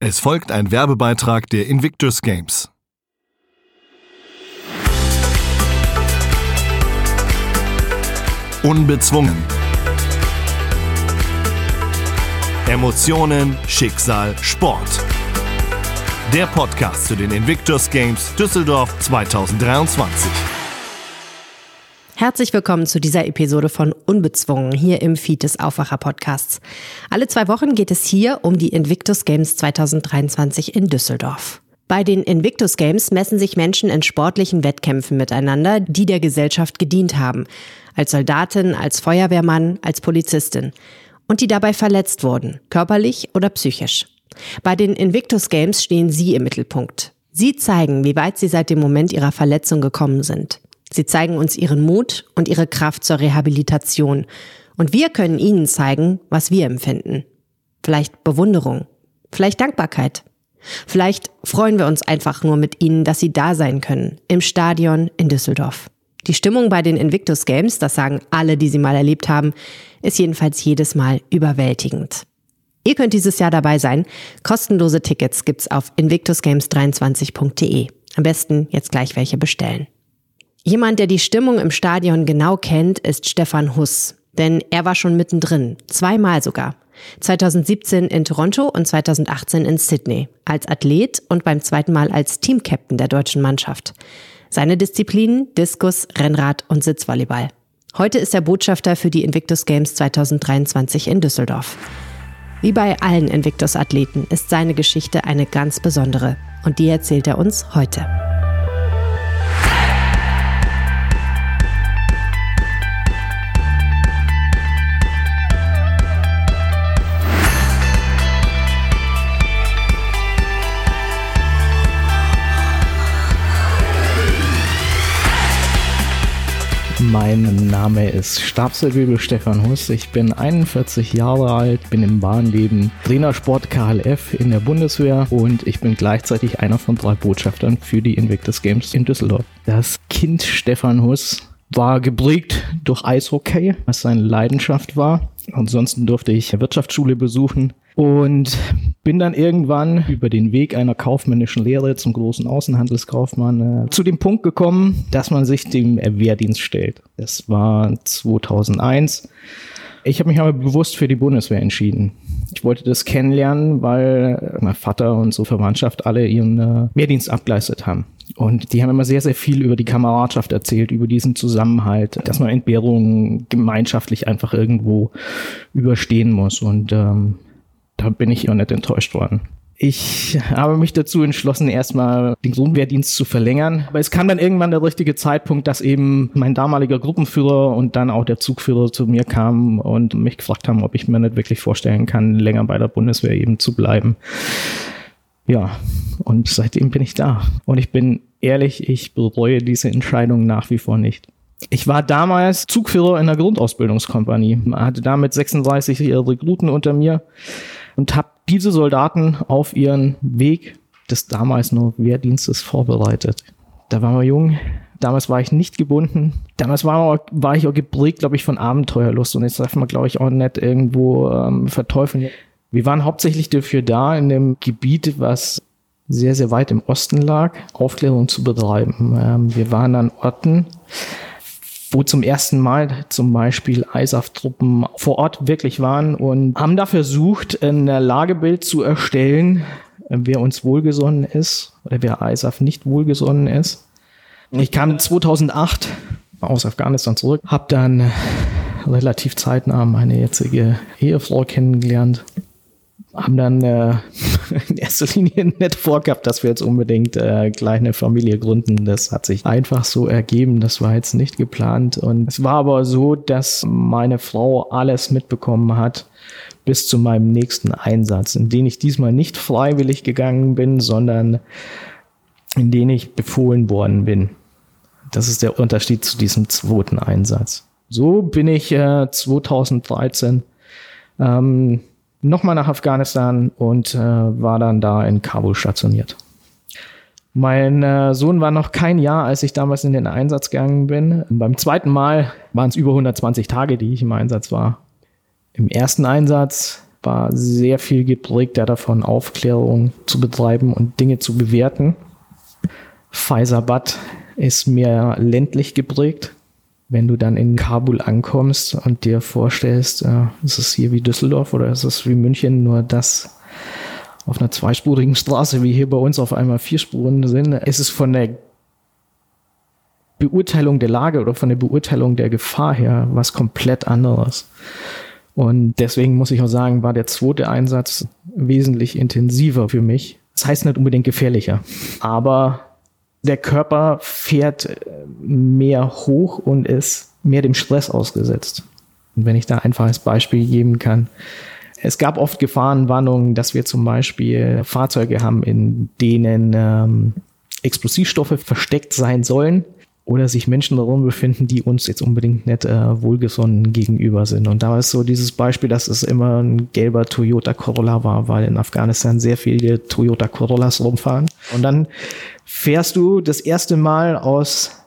Es folgt ein Werbebeitrag der Invictus Games. Unbezwungen. Emotionen, Schicksal, Sport. Der Podcast zu den Invictus Games Düsseldorf 2023. Herzlich willkommen zu dieser Episode von Unbezwungen hier im Feed des Aufwacher Podcasts. Alle zwei Wochen geht es hier um die Invictus Games 2023 in Düsseldorf. Bei den Invictus Games messen sich Menschen in sportlichen Wettkämpfen miteinander, die der Gesellschaft gedient haben. Als Soldatin, als Feuerwehrmann, als Polizistin. Und die dabei verletzt wurden, körperlich oder psychisch. Bei den Invictus Games stehen Sie im Mittelpunkt. Sie zeigen, wie weit Sie seit dem Moment Ihrer Verletzung gekommen sind. Sie zeigen uns ihren Mut und ihre Kraft zur Rehabilitation. Und wir können ihnen zeigen, was wir empfinden. Vielleicht Bewunderung, vielleicht Dankbarkeit. Vielleicht freuen wir uns einfach nur mit ihnen, dass sie da sein können, im Stadion in Düsseldorf. Die Stimmung bei den Invictus Games, das sagen alle, die sie mal erlebt haben, ist jedenfalls jedes Mal überwältigend. Ihr könnt dieses Jahr dabei sein. Kostenlose Tickets gibt's auf invictusgames23.de. Am besten jetzt gleich welche bestellen. Jemand, der die Stimmung im Stadion genau kennt, ist Stefan Huss. Denn er war schon mittendrin, zweimal sogar. 2017 in Toronto und 2018 in Sydney, als Athlet und beim zweiten Mal als Teamcaptain der deutschen Mannschaft. Seine Disziplinen Diskus, Rennrad und Sitzvolleyball. Heute ist er Botschafter für die Invictus Games 2023 in Düsseldorf. Wie bei allen Invictus-Athleten ist seine Geschichte eine ganz besondere und die erzählt er uns heute. Mein Name ist Stabsfeldwebel Stefan Huss. Ich bin 41 Jahre alt, bin im Bahnleben Trainersport KLF in der Bundeswehr und ich bin gleichzeitig einer von drei Botschaftern für die Invictus Games in Düsseldorf. Das Kind Stefan Huss war geprägt durch Eishockey, was seine Leidenschaft war. Ansonsten durfte ich Wirtschaftsschule besuchen und bin dann irgendwann über den Weg einer kaufmännischen Lehre zum großen Außenhandelskaufmann äh, zu dem Punkt gekommen, dass man sich dem Wehrdienst stellt. Das war 2001. Ich habe mich aber bewusst für die Bundeswehr entschieden. Ich wollte das kennenlernen, weil mein Vater und so Verwandtschaft alle ihren äh, Wehrdienst abgeleistet haben. Und die haben immer sehr, sehr viel über die Kameradschaft erzählt, über diesen Zusammenhalt, dass man Entbehrungen gemeinschaftlich einfach irgendwo überstehen muss. Und ähm, da bin ich auch nicht enttäuscht worden. Ich habe mich dazu entschlossen, erstmal den Grundwehrdienst zu verlängern. Aber es kam dann irgendwann der richtige Zeitpunkt, dass eben mein damaliger Gruppenführer und dann auch der Zugführer zu mir kamen und mich gefragt haben, ob ich mir nicht wirklich vorstellen kann, länger bei der Bundeswehr eben zu bleiben. Ja, und seitdem bin ich da. Und ich bin ehrlich, ich bereue diese Entscheidung nach wie vor nicht. Ich war damals Zugführer in der Grundausbildungskompanie, hatte damit 36 Rekruten unter mir und habe diese Soldaten auf ihren Weg des damals noch Wehrdienstes vorbereitet. Da waren wir jung, damals war ich nicht gebunden, damals war, war ich auch geprägt, glaube ich, von Abenteuerlust und jetzt darf man, glaube ich, auch nicht irgendwo ähm, verteufeln. Wir waren hauptsächlich dafür da, in dem Gebiet, was sehr, sehr weit im Osten lag, Aufklärung zu betreiben. Ähm, wir waren an Orten, wo zum ersten Mal zum Beispiel ISAF-Truppen vor Ort wirklich waren und haben da versucht, ein Lagebild zu erstellen, wer uns wohlgesonnen ist oder wer ISAF nicht wohlgesonnen ist. Ich kam 2008 aus Afghanistan zurück, habe dann relativ zeitnah meine jetzige Ehefrau kennengelernt haben dann äh, in erster Linie nicht vorgehabt, dass wir jetzt unbedingt äh, gleich eine Familie gründen. Das hat sich einfach so ergeben. Das war jetzt nicht geplant. Und es war aber so, dass meine Frau alles mitbekommen hat bis zu meinem nächsten Einsatz, in den ich diesmal nicht freiwillig gegangen bin, sondern in den ich befohlen worden bin. Das ist der Unterschied zu diesem zweiten Einsatz. So bin ich äh, 2013 ähm, nochmal nach Afghanistan und äh, war dann da in Kabul stationiert. Mein äh, Sohn war noch kein Jahr, als ich damals in den Einsatz gegangen bin. Beim zweiten Mal waren es über 120 Tage, die ich im Einsatz war. Im ersten Einsatz war sehr viel geprägt davon, Aufklärung zu betreiben und Dinge zu bewerten. Faisabad ist mehr ländlich geprägt. Wenn du dann in Kabul ankommst und dir vorstellst, äh, ist es hier wie Düsseldorf oder ist es wie München, nur dass auf einer zweispurigen Straße wie hier bei uns auf einmal vier Spuren sind, ist es von der Beurteilung der Lage oder von der Beurteilung der Gefahr her was komplett anderes. Und deswegen muss ich auch sagen, war der zweite Einsatz wesentlich intensiver für mich. Das heißt nicht unbedingt gefährlicher, aber der Körper fährt mehr hoch und ist mehr dem Stress ausgesetzt. Und wenn ich da einfach als Beispiel geben kann, es gab oft Gefahrenwarnungen, dass wir zum Beispiel Fahrzeuge haben, in denen ähm, Explosivstoffe versteckt sein sollen oder sich Menschen darum befinden, die uns jetzt unbedingt nicht äh, wohlgesonnen gegenüber sind. Und da ist so dieses Beispiel, dass es immer ein gelber Toyota Corolla war, weil in Afghanistan sehr viele Toyota Corollas rumfahren. Und dann fährst du das erste Mal aus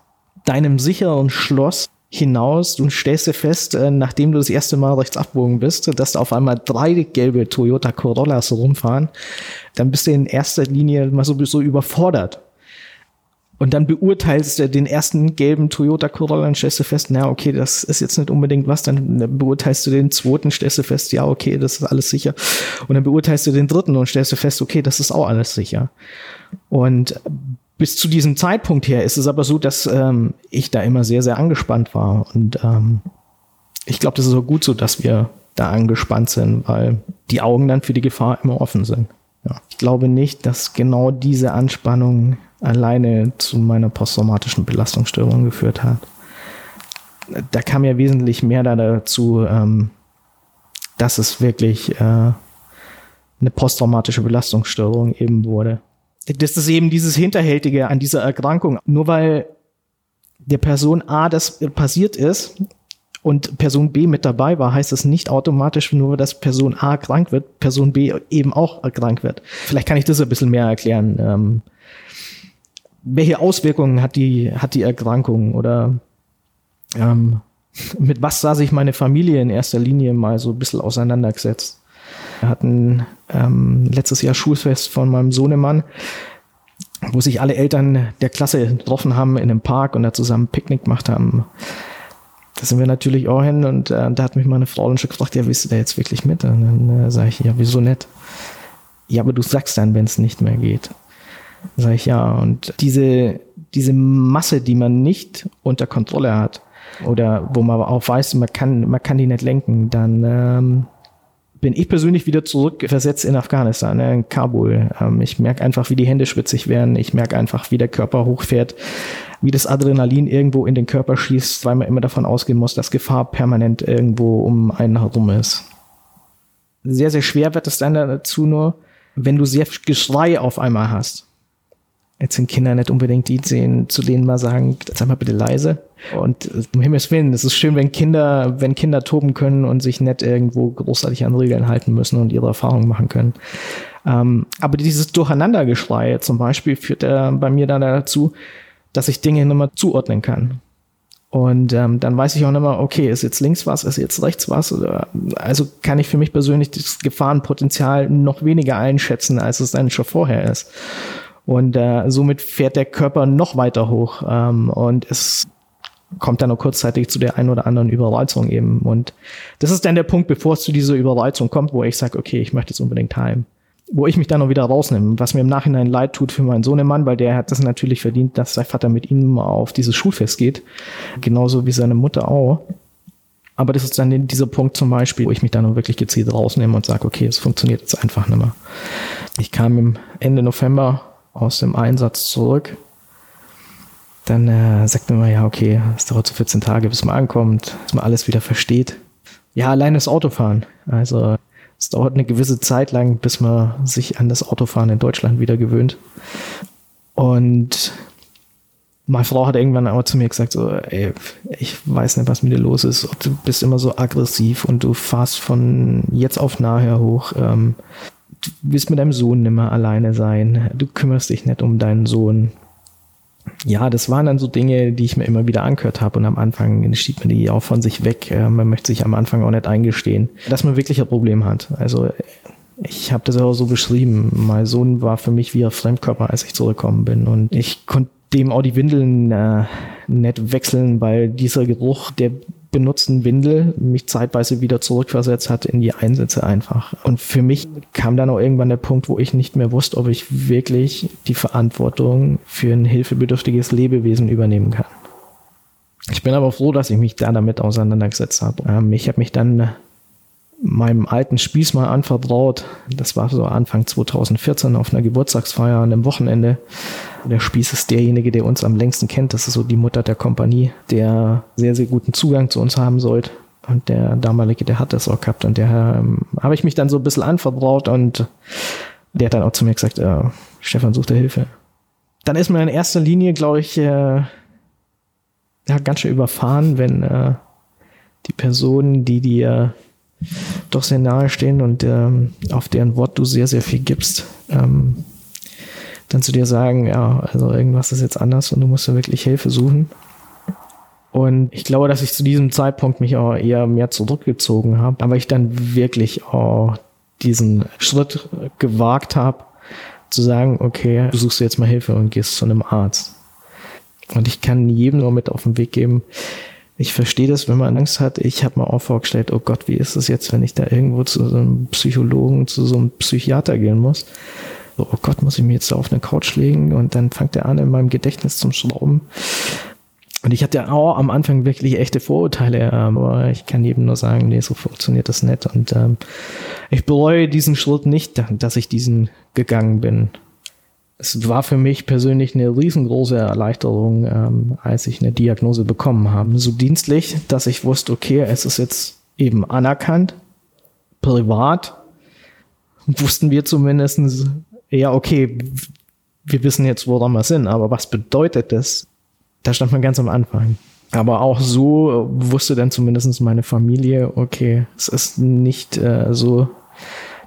deinem sicheren Schloss hinaus und stellst dir fest, äh, nachdem du das erste Mal rechts abbogen bist, dass da auf einmal drei gelbe Toyota Corollas rumfahren, dann bist du in erster Linie mal so, so überfordert und dann beurteilst du den ersten gelben Toyota Corolla und stellst du fest, na okay, das ist jetzt nicht unbedingt was. Dann beurteilst du den zweiten, stellst du fest, ja okay, das ist alles sicher. Und dann beurteilst du den dritten und stellst du fest, okay, das ist auch alles sicher. Und bis zu diesem Zeitpunkt her ist es aber so, dass ähm, ich da immer sehr, sehr angespannt war. Und ähm, ich glaube, das ist auch gut so, dass wir da angespannt sind, weil die Augen dann für die Gefahr immer offen sind. Ja. Ich glaube nicht, dass genau diese Anspannung alleine zu meiner posttraumatischen Belastungsstörung geführt hat. Da kam ja wesentlich mehr dazu, ähm, dass es wirklich äh, eine posttraumatische Belastungsstörung eben wurde. Das ist eben dieses Hinterhältige an dieser Erkrankung. Nur weil der Person A das passiert ist und Person B mit dabei war, heißt es nicht automatisch nur, dass Person A krank wird, Person B eben auch krank wird. Vielleicht kann ich das ein bisschen mehr erklären. Ähm, welche Auswirkungen hat die, hat die Erkrankung oder ähm, mit was sah sich meine Familie in erster Linie mal so ein bisschen auseinandergesetzt. Wir hatten ähm, letztes Jahr Schulfest von meinem Sohnemann, wo sich alle Eltern der Klasse getroffen haben in einem Park und da zusammen Picknick gemacht haben. Da sind wir natürlich auch hin und äh, da hat mich meine Frau dann schon gefragt, ja, willst du da jetzt wirklich mit? Und dann äh, sage ich, ja, wieso nicht? Ja, aber du sagst dann, wenn es nicht mehr geht. Sag ich ja. Und diese, diese Masse, die man nicht unter Kontrolle hat, oder wo man auch weiß, man kann, man kann die nicht lenken, dann ähm, bin ich persönlich wieder zurückversetzt in Afghanistan, ne, in Kabul. Ähm, ich merke einfach, wie die Hände schwitzig werden. Ich merke einfach, wie der Körper hochfährt, wie das Adrenalin irgendwo in den Körper schießt, weil man immer davon ausgehen muss, dass Gefahr permanent irgendwo um einen herum ist. Sehr, sehr schwer wird es dann dazu nur, wenn du sehr Geschrei auf einmal hast. Jetzt sind Kinder nicht unbedingt die, zu denen mal sagen, sag mal bitte leise. Und äh, um Himmels Willen, es ist schön, wenn Kinder, wenn Kinder toben können und sich nicht irgendwo großartig an Regeln halten müssen und ihre Erfahrungen machen können. Ähm, aber dieses Durcheinandergeschrei zum Beispiel führt äh, bei mir dann dazu, dass ich Dinge nicht mehr zuordnen kann. Und ähm, dann weiß ich auch nicht mehr, okay, ist jetzt links was, ist jetzt rechts was? Oder, also kann ich für mich persönlich das Gefahrenpotenzial noch weniger einschätzen, als es dann schon vorher ist. Und äh, somit fährt der Körper noch weiter hoch. Ähm, und es kommt dann nur kurzzeitig zu der einen oder anderen Überreizung eben. Und das ist dann der Punkt, bevor es zu dieser Überreizung kommt, wo ich sage, okay, ich möchte jetzt unbedingt heim. Wo ich mich dann noch wieder rausnehme, was mir im Nachhinein leid tut für meinen Sohnemann, weil der hat das natürlich verdient, dass sein Vater mit ihm auf dieses Schulfest geht. Genauso wie seine Mutter auch. Aber das ist dann dieser Punkt zum Beispiel, wo ich mich dann noch wirklich gezielt rausnehme und sage, okay, es funktioniert jetzt einfach nicht mehr. Ich kam im Ende November aus dem Einsatz zurück. Dann äh, sagt man ja, okay, es dauert so 14 Tage, bis man ankommt, bis man alles wieder versteht. Ja, allein das Autofahren. Also es dauert eine gewisse Zeit lang, bis man sich an das Autofahren in Deutschland wieder gewöhnt. Und meine Frau hat irgendwann aber zu mir gesagt, so, ey, ich weiß nicht, was mit dir los ist. Du bist immer so aggressiv und du fahrst von jetzt auf nachher hoch. Ähm, du willst mit deinem Sohn nimmer alleine sein. Du kümmerst dich nicht um deinen Sohn. ja, das waren dann so Dinge, die ich mir immer wieder angehört habe und am Anfang schiebt man die auch von sich weg. Man möchte sich am Anfang auch nicht eingestehen, dass man wirklich ein Problem hat. Also ich habe das auch so beschrieben. Mein Sohn war für mich wie ein Fremdkörper, als ich zurückgekommen bin und ich konnte dem auch die Windeln äh, nicht wechseln, weil dieser Geruch der benutzten Windel mich zeitweise wieder zurückversetzt hat in die Einsätze einfach. Und für mich kam dann auch irgendwann der Punkt, wo ich nicht mehr wusste, ob ich wirklich die Verantwortung für ein hilfebedürftiges Lebewesen übernehmen kann. Ich bin aber froh, dass ich mich da damit auseinandergesetzt habe. Ähm, ich habe mich dann meinem alten Spieß mal anvertraut. Das war so Anfang 2014 auf einer Geburtstagsfeier an einem Wochenende. Der Spieß ist derjenige, der uns am längsten kennt. Das ist so die Mutter der Kompanie, der sehr, sehr guten Zugang zu uns haben sollte. Und der damalige, der hat das auch gehabt. Und der ähm, habe ich mich dann so ein bisschen anvertraut und der hat dann auch zu mir gesagt, äh, Stefan sucht Hilfe. Dann ist man in erster Linie, glaube ich, äh, ja, ganz schön überfahren, wenn äh, die Personen, die dir doch sehr nahe stehen und ähm, auf deren Wort du sehr, sehr viel gibst, ähm, dann zu dir sagen, ja, also irgendwas ist jetzt anders und du musst da wirklich Hilfe suchen. Und ich glaube, dass ich zu diesem Zeitpunkt mich auch eher mehr zurückgezogen habe, aber ich dann wirklich auch diesen Schritt gewagt habe, zu sagen, okay, du suchst jetzt mal Hilfe und gehst zu einem Arzt. Und ich kann jedem nur mit auf den Weg geben, ich verstehe das, wenn man Angst hat. Ich habe mir auch vorgestellt, oh Gott, wie ist es jetzt, wenn ich da irgendwo zu so einem Psychologen, zu so einem Psychiater gehen muss? Oh Gott, muss ich mir jetzt da auf eine Couch legen und dann fängt er an, in meinem Gedächtnis zum Schrauben. Und ich hatte auch am Anfang wirklich echte Vorurteile, ähm, aber ich kann jedem nur sagen, nee, so funktioniert das nicht. Und ähm, ich bereue diesen Schritt nicht, dass ich diesen gegangen bin es war für mich persönlich eine riesengroße Erleichterung, ähm, als ich eine Diagnose bekommen habe. So dienstlich, dass ich wusste, okay, es ist jetzt eben anerkannt, privat, wussten wir zumindestens ja, okay, wir wissen jetzt, woran wir sind, aber was bedeutet das? Da stand man ganz am Anfang. Aber auch so wusste dann zumindest meine Familie, okay, es ist nicht äh, so,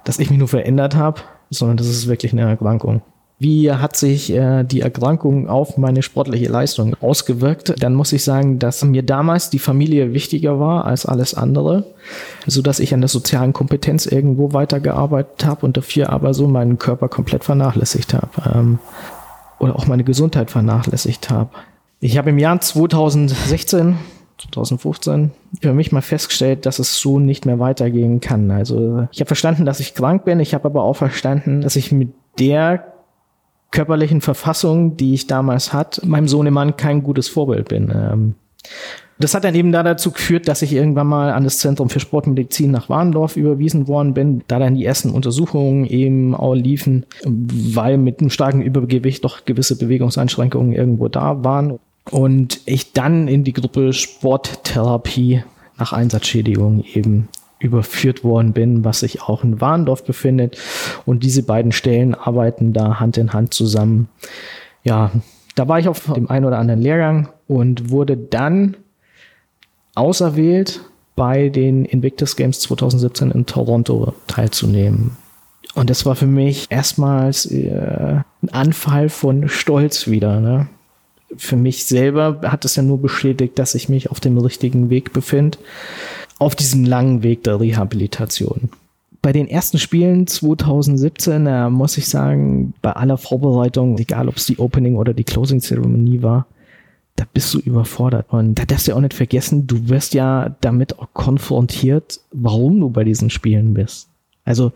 dass ich mich nur verändert habe, sondern das ist wirklich eine Erkrankung. Wie hat sich äh, die Erkrankung auf meine sportliche Leistung ausgewirkt? Dann muss ich sagen, dass mir damals die Familie wichtiger war als alles andere, so dass ich an der sozialen Kompetenz irgendwo weitergearbeitet habe und dafür aber so meinen Körper komplett vernachlässigt habe ähm, oder auch meine Gesundheit vernachlässigt habe. Ich habe im Jahr 2016 2015 für mich mal festgestellt, dass es so nicht mehr weitergehen kann. Also ich habe verstanden, dass ich krank bin. Ich habe aber auch verstanden, dass ich mit der körperlichen Verfassung, die ich damals hatte, meinem Sohnemann kein gutes Vorbild bin. Ähm, das hat dann eben da dazu geführt, dass ich irgendwann mal an das Zentrum für Sportmedizin nach Warndorf überwiesen worden bin, da dann die ersten Untersuchungen eben auch liefen, weil mit einem starken Übergewicht doch gewisse Bewegungseinschränkungen irgendwo da waren. Und ich dann in die Gruppe Sporttherapie nach Einsatzschädigung eben überführt worden bin, was sich auch in Warndorf befindet. Und diese beiden Stellen arbeiten da Hand in Hand zusammen. Ja, da war ich auf dem einen oder anderen Lehrgang und wurde dann auserwählt, bei den Invictus Games 2017 in Toronto teilzunehmen. Und das war für mich erstmals äh, ein Anfall von Stolz wieder. Ne? Für mich selber hat es ja nur bestätigt, dass ich mich auf dem richtigen Weg befinde auf diesem langen Weg der Rehabilitation. Bei den ersten Spielen 2017 äh, muss ich sagen, bei aller Vorbereitung, egal ob es die Opening oder die Closing Zeremonie war, da bist du überfordert. Und da darfst du auch nicht vergessen, du wirst ja damit auch konfrontiert, warum du bei diesen Spielen bist. Also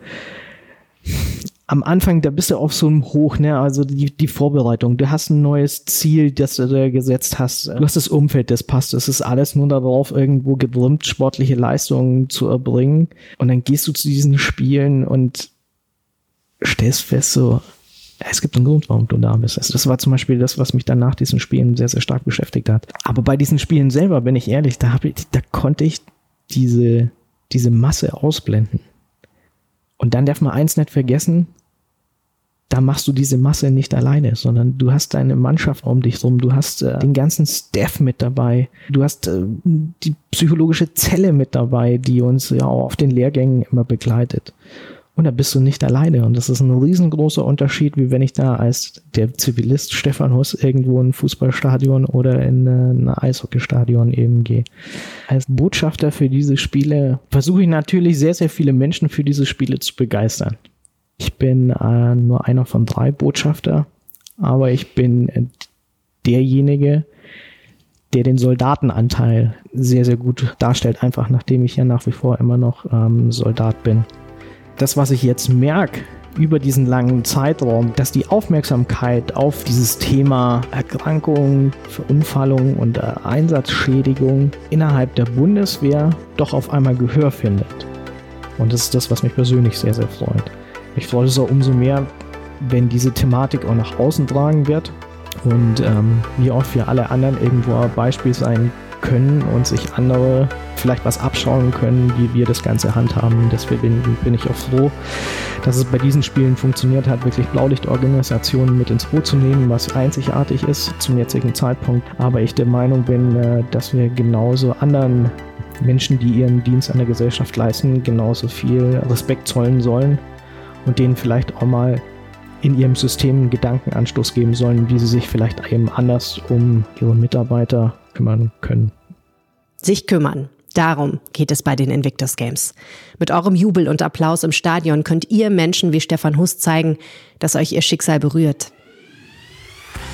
am Anfang, da bist du auf so einem Hoch, ne? Also die, die Vorbereitung. Du hast ein neues Ziel, das du da gesetzt hast. Du hast das Umfeld, das passt. Es ist alles nur darauf, irgendwo gedrimmt, sportliche Leistungen zu erbringen. Und dann gehst du zu diesen Spielen und stellst fest, so, es gibt einen Grund, warum du da bist. Also das war zum Beispiel das, was mich dann nach diesen Spielen sehr, sehr stark beschäftigt hat. Aber bei diesen Spielen selber, bin ich ehrlich, da, hab ich, da konnte ich diese, diese Masse ausblenden. Und dann darf man eins nicht vergessen, da machst du diese Masse nicht alleine, sondern du hast deine Mannschaft um dich rum, du hast äh, den ganzen Staff mit dabei, du hast äh, die psychologische Zelle mit dabei, die uns ja auch auf den Lehrgängen immer begleitet. Und da bist du nicht alleine. Und das ist ein riesengroßer Unterschied, wie wenn ich da als der Zivilist Stefan Huss irgendwo in ein Fußballstadion oder in ein Eishockeystadion eben gehe. Als Botschafter für diese Spiele versuche ich natürlich sehr, sehr viele Menschen für diese Spiele zu begeistern. Ich bin äh, nur einer von drei Botschafter, aber ich bin derjenige, der den Soldatenanteil sehr, sehr gut darstellt, einfach nachdem ich ja nach wie vor immer noch ähm, Soldat bin das, was ich jetzt merke, über diesen langen Zeitraum, dass die Aufmerksamkeit auf dieses Thema Erkrankung, Verunfallung und äh, Einsatzschädigung innerhalb der Bundeswehr doch auf einmal Gehör findet. Und das ist das, was mich persönlich sehr, sehr freut. Ich freue es auch umso mehr, wenn diese Thematik auch nach außen tragen wird und ähm, wie auch für alle anderen irgendwo ein Beispiel sein können und sich andere vielleicht was abschauen können, wie wir das Ganze handhaben. Deswegen bin, ich auch froh, dass es bei diesen Spielen funktioniert hat, wirklich Blaulichtorganisationen mit ins Boot zu nehmen, was einzigartig ist zum jetzigen Zeitpunkt. Aber ich der Meinung bin, äh, dass wir genauso anderen Menschen, die ihren Dienst an der Gesellschaft leisten, genauso viel Respekt zollen sollen und denen vielleicht auch mal in ihrem System einen Gedankenanstoß geben sollen, wie sie sich vielleicht eben anders um ihre Mitarbeiter kümmern können. Sich kümmern. Darum geht es bei den Invictus Games. Mit eurem Jubel und Applaus im Stadion könnt ihr Menschen wie Stefan Hus zeigen, dass euch ihr Schicksal berührt.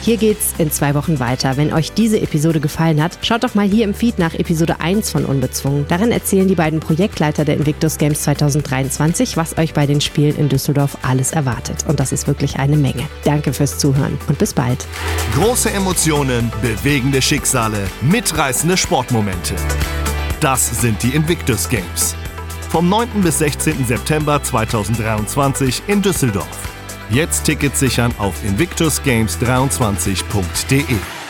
Hier geht's in zwei Wochen weiter. Wenn euch diese Episode gefallen hat, schaut doch mal hier im Feed nach Episode 1 von Unbezwungen. Darin erzählen die beiden Projektleiter der Invictus Games 2023, was euch bei den Spielen in Düsseldorf alles erwartet. Und das ist wirklich eine Menge. Danke fürs Zuhören und bis bald. Große Emotionen, bewegende Schicksale, mitreißende Sportmomente. Das sind die Invictus Games. Vom 9. bis 16. September 2023 in Düsseldorf. Jetzt Tickets sichern auf invictusgames23.de.